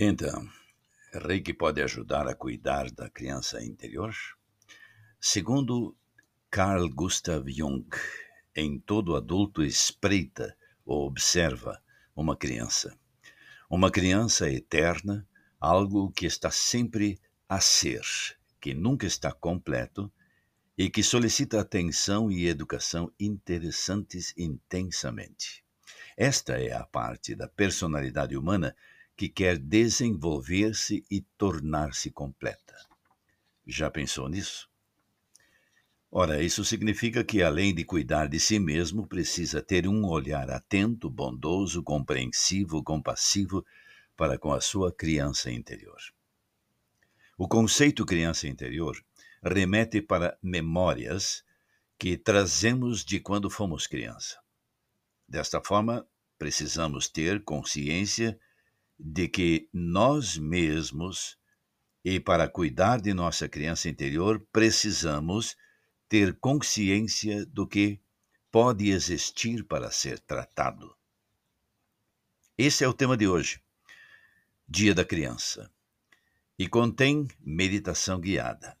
Então, Reiki pode ajudar a cuidar da criança interior? Segundo Carl Gustav Jung, em todo adulto espreita ou observa uma criança. Uma criança eterna, algo que está sempre a ser, que nunca está completo e que solicita atenção e educação interessantes intensamente. Esta é a parte da personalidade humana que quer desenvolver-se e tornar-se completa. Já pensou nisso? Ora, isso significa que, além de cuidar de si mesmo, precisa ter um olhar atento, bondoso, compreensivo, compassivo para com a sua criança interior. O conceito criança interior remete para memórias que trazemos de quando fomos criança. Desta forma, precisamos ter consciência de que nós mesmos, e para cuidar de nossa criança interior, precisamos ter consciência do que pode existir para ser tratado. Esse é o tema de hoje, Dia da Criança, e contém meditação guiada.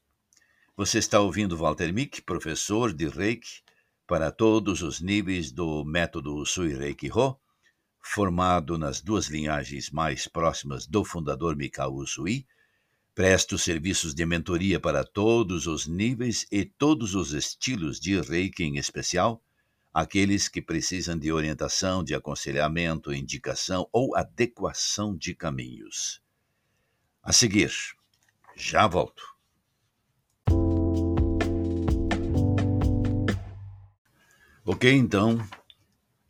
Você está ouvindo Walter Mick, professor de Reiki para todos os níveis do método Sui Reiki Ho, formado nas duas linhagens mais próximas do fundador Mikao Usui, presto serviços de mentoria para todos os níveis e todos os estilos de Reiki em especial, aqueles que precisam de orientação, de aconselhamento, indicação ou adequação de caminhos. A seguir, já volto. Ok, então,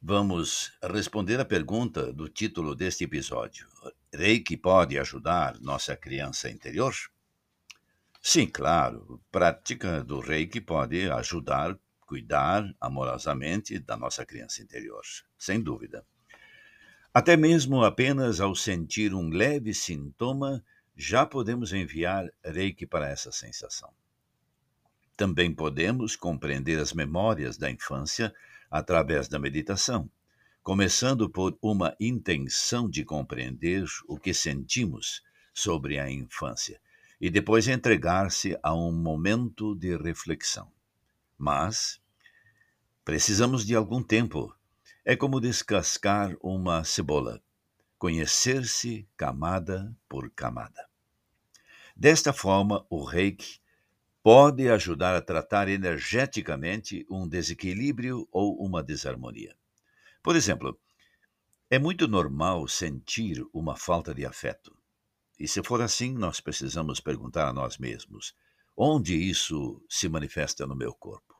Vamos responder a pergunta do título deste episódio. Reiki pode ajudar nossa criança interior? Sim, claro. Prática do Reiki pode ajudar, cuidar amorosamente da nossa criança interior, sem dúvida. Até mesmo apenas ao sentir um leve sintoma, já podemos enviar Reiki para essa sensação. Também podemos compreender as memórias da infância através da meditação, começando por uma intenção de compreender o que sentimos sobre a infância e depois entregar-se a um momento de reflexão. Mas precisamos de algum tempo. É como descascar uma cebola, conhecer-se camada por camada. Desta forma, o reiki pode ajudar a tratar energeticamente um desequilíbrio ou uma desarmonia. Por exemplo, é muito normal sentir uma falta de afeto. E se for assim, nós precisamos perguntar a nós mesmos: onde isso se manifesta no meu corpo?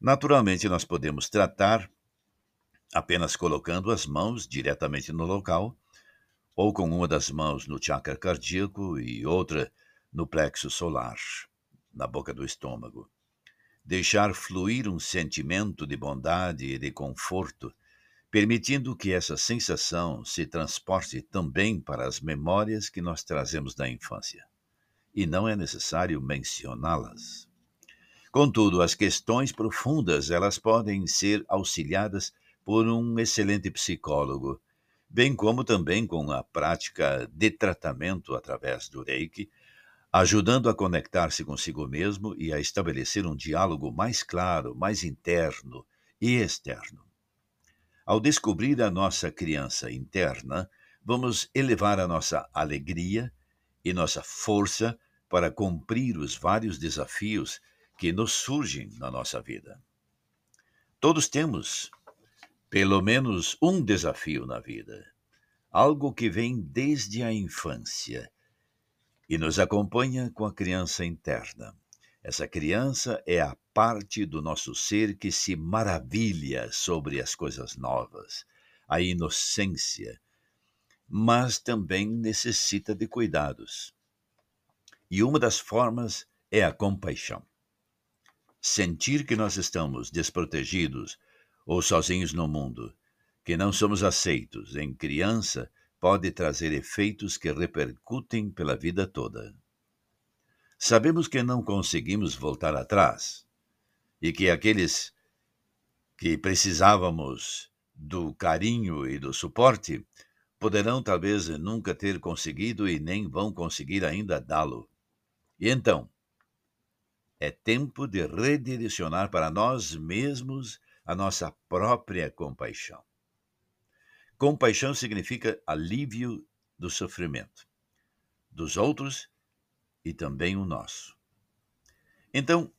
Naturalmente, nós podemos tratar apenas colocando as mãos diretamente no local, ou com uma das mãos no chakra cardíaco e outra no plexo solar na boca do estômago. Deixar fluir um sentimento de bondade e de conforto, permitindo que essa sensação se transporte também para as memórias que nós trazemos da infância. E não é necessário mencioná-las. Contudo, as questões profundas, elas podem ser auxiliadas por um excelente psicólogo, bem como também com a prática de tratamento através do Reiki, ajudando a conectar-se consigo mesmo e a estabelecer um diálogo mais claro, mais interno e externo. Ao descobrir a nossa criança interna, vamos elevar a nossa alegria e nossa força para cumprir os vários desafios que nos surgem na nossa vida. Todos temos pelo menos um desafio na vida, algo que vem desde a infância e nos acompanha com a criança interna. Essa criança é a parte do nosso ser que se maravilha sobre as coisas novas, a inocência, mas também necessita de cuidados. E uma das formas é a compaixão. Sentir que nós estamos desprotegidos ou sozinhos no mundo, que não somos aceitos em criança, pode trazer efeitos que repercutem pela vida toda. Sabemos que não conseguimos voltar atrás e que aqueles que precisávamos do carinho e do suporte poderão talvez nunca ter conseguido e nem vão conseguir ainda dá-lo. E então, é tempo de redirecionar para nós mesmos a nossa própria compaixão. Compaixão significa alívio do sofrimento dos outros e também o nosso. Então,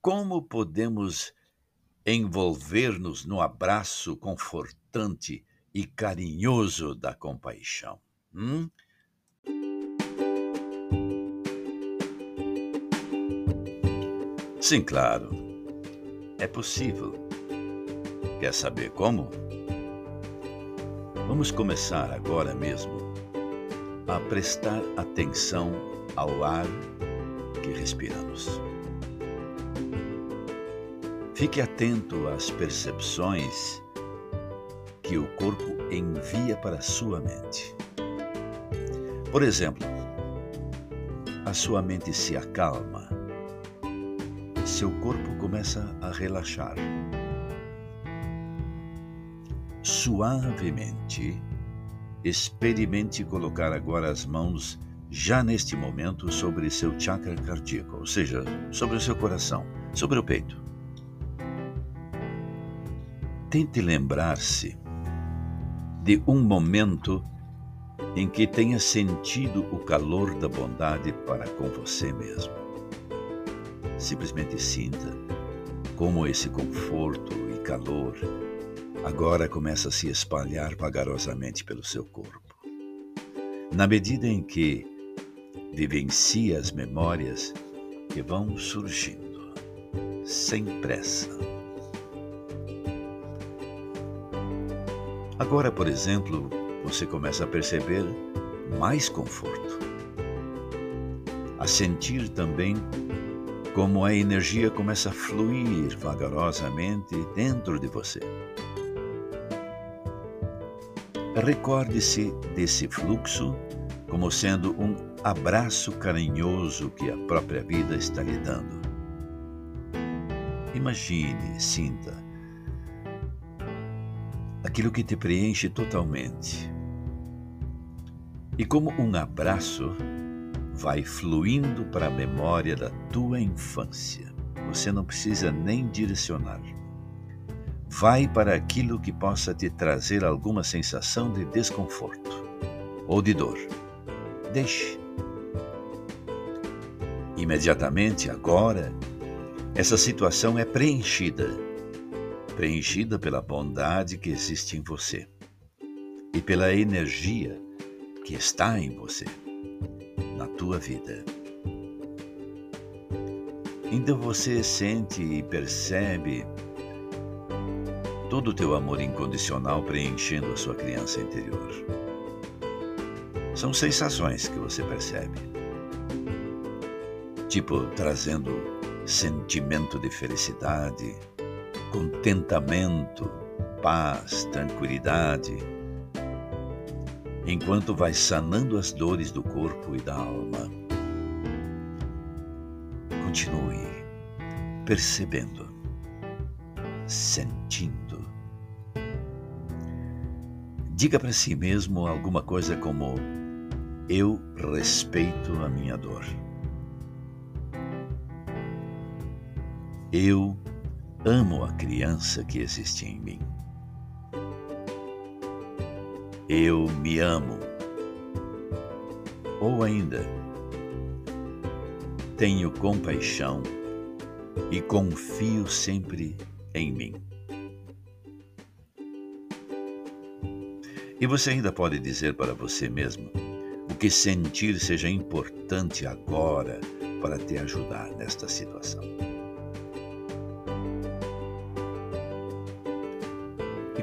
como podemos envolver-nos no abraço confortante e carinhoso da compaixão? Hum? Sim, claro. É possível. Quer saber como? Vamos começar agora mesmo a prestar atenção ao ar que respiramos. Fique atento às percepções que o corpo envia para a sua mente. Por exemplo, a sua mente se acalma, seu corpo começa a relaxar. Suavemente, experimente colocar agora as mãos já neste momento sobre seu chakra cardíaco, ou seja, sobre o seu coração, sobre o peito. Tente lembrar-se de um momento em que tenha sentido o calor da bondade para com você mesmo. Simplesmente sinta como esse conforto e calor agora começa a se espalhar vagarosamente pelo seu corpo. Na medida em que vivencia as memórias que vão surgindo, sem pressa. Agora, por exemplo, você começa a perceber mais conforto, a sentir também como a energia começa a fluir vagarosamente dentro de você. Recorde-se desse fluxo como sendo um abraço carinhoso que a própria vida está lhe dando. Imagine, sinta aquilo que te preenche totalmente. E como um abraço, vai fluindo para a memória da tua infância. Você não precisa nem direcionar. Vai para aquilo que possa te trazer alguma sensação de desconforto ou de dor. Deixe. Imediatamente, agora, essa situação é preenchida preenchida pela bondade que existe em você e pela energia que está em você, na tua vida. Então você sente e percebe todo o teu amor incondicional preenchendo a sua criança interior. São sensações que você percebe. Tipo, trazendo sentimento de felicidade, contentamento, paz, tranquilidade, enquanto vai sanando as dores do corpo e da alma. Continue percebendo, sentindo. Diga para si mesmo alguma coisa como: Eu respeito a minha dor. Eu Amo a criança que existe em mim. Eu me amo. Ou ainda, tenho compaixão e confio sempre em mim. E você ainda pode dizer para você mesmo o que sentir seja importante agora para te ajudar nesta situação.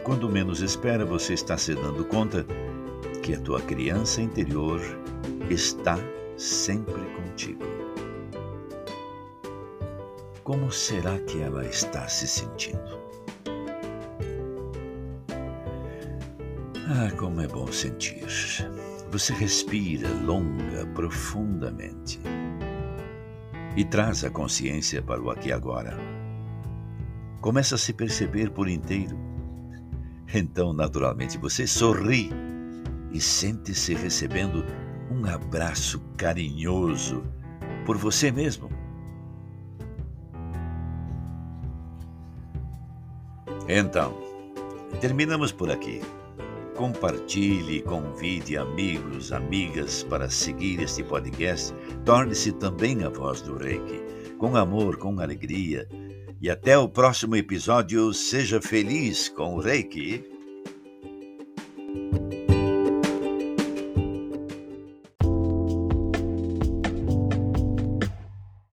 quando menos espera, você está se dando conta que a tua criança interior está sempre contigo. Como será que ela está se sentindo? Ah, como é bom sentir. Você respira longa, profundamente e traz a consciência para o aqui e agora. Começa a se perceber por inteiro então, naturalmente, você sorri e sente-se recebendo um abraço carinhoso por você mesmo. Então, terminamos por aqui. Compartilhe convide amigos, amigas para seguir este podcast. Torne-se também a voz do Reiki, com amor, com alegria. E até o próximo episódio. Seja feliz com o Reiki